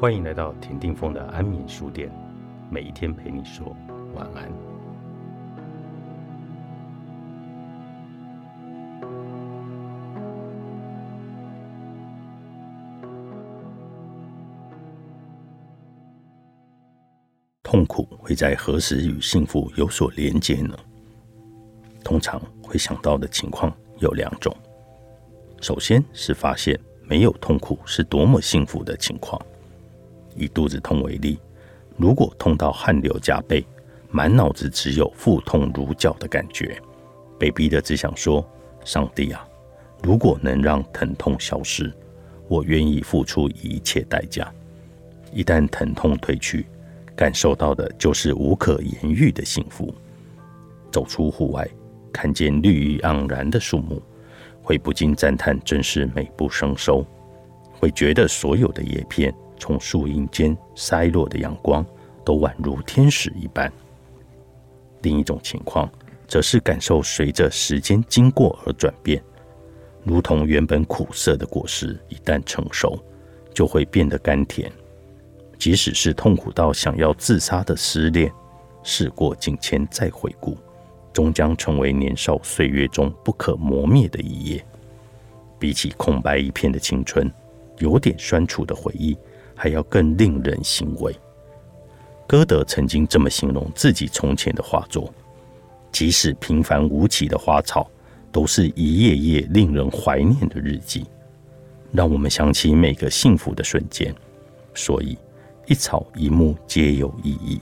欢迎来到田定峰的安眠书店，每一天陪你说晚安。痛苦会在何时与幸福有所连接呢？通常会想到的情况有两种。首先是发现没有痛苦是多么幸福的情况。以肚子痛为例，如果痛到汗流浃背，满脑子只有腹痛如绞的感觉，被逼的只想说：“上帝啊，如果能让疼痛消失，我愿意付出一切代价。”一旦疼痛退去，感受到的就是无可言喻的幸福。走出户外，看见绿意盎然的树木，会不禁赞叹真是美不胜收，会觉得所有的叶片从树荫间筛落的阳光都宛如天使一般。另一种情况，则是感受随着时间经过而转变，如同原本苦涩的果实一旦成熟，就会变得甘甜。即使是痛苦到想要自杀的失恋，事过境迁再回顾，终将成为年少岁月中不可磨灭的一页。比起空白一片的青春，有点酸楚的回忆，还要更令人欣慰。歌德曾经这么形容自己从前的画作：即使平凡无奇的花草，都是一页页令人怀念的日记，让我们想起每个幸福的瞬间。所以。一草一木皆有意义，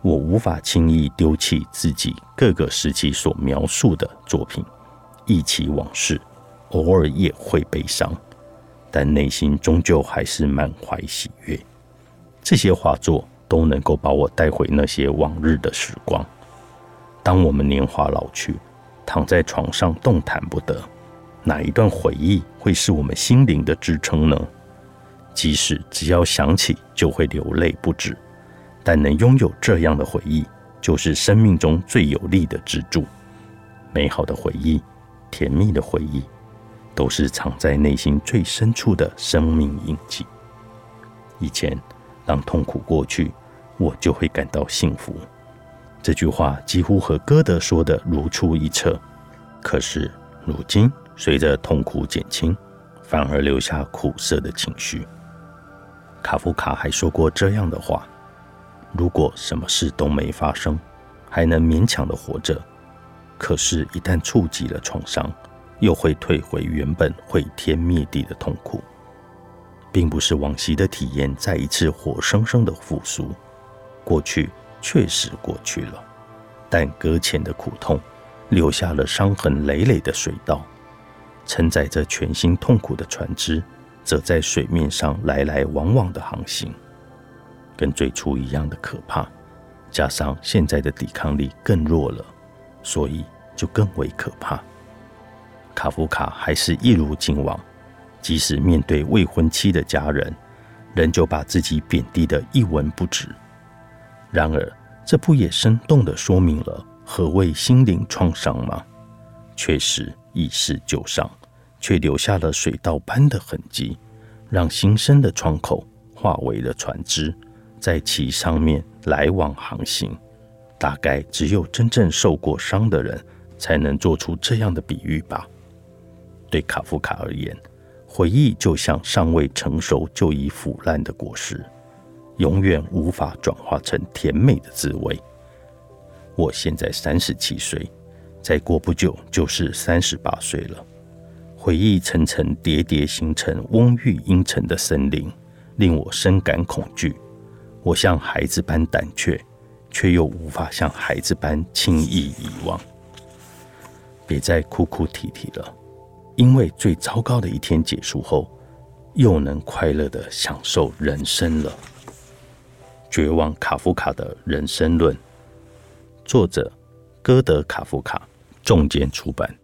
我无法轻易丢弃自己各个时期所描述的作品，忆起往事，偶尔也会悲伤，但内心终究还是满怀喜悦。这些画作都能够把我带回那些往日的时光。当我们年华老去，躺在床上动弹不得，哪一段回忆会是我们心灵的支撑呢？即使只要想起就会流泪不止，但能拥有这样的回忆，就是生命中最有力的支柱。美好的回忆，甜蜜的回忆，都是藏在内心最深处的生命印记。以前，让痛苦过去，我就会感到幸福。这句话几乎和歌德说的如出一辙。可是，如今随着痛苦减轻，反而留下苦涩的情绪。卡夫卡还说过这样的话：“如果什么事都没发生，还能勉强的活着；可是，一旦触及了创伤，又会退回原本毁天灭地的痛苦。并不是往昔的体验再一次活生生的复苏，过去确实过去了，但搁浅的苦痛，留下了伤痕累累的水道，承载着全新痛苦的船只。”则在水面上来来往往的航行，跟最初一样的可怕，加上现在的抵抗力更弱了，所以就更为可怕。卡夫卡还是一如既往，即使面对未婚妻的家人，仍旧把自己贬低的一文不值。然而，这不也生动地说明了何谓心灵创伤吗？确实已是旧伤。却留下了水道般的痕迹，让新生的窗口化为了船只，在其上面来往航行。大概只有真正受过伤的人，才能做出这样的比喻吧。对卡夫卡而言，回忆就像尚未成熟就已腐烂的果实，永远无法转化成甜美的滋味。我现在三十七岁，再过不久就是三十八岁了。回忆层层叠叠形成嗡郁阴沉的森林，令我深感恐惧。我像孩子般胆怯，却又无法像孩子般轻易遗忘。别再哭哭啼啼了，因为最糟糕的一天结束后，又能快乐的享受人生了。绝望卡夫卡的人生论，作者：歌德·卡夫卡，重剑出版。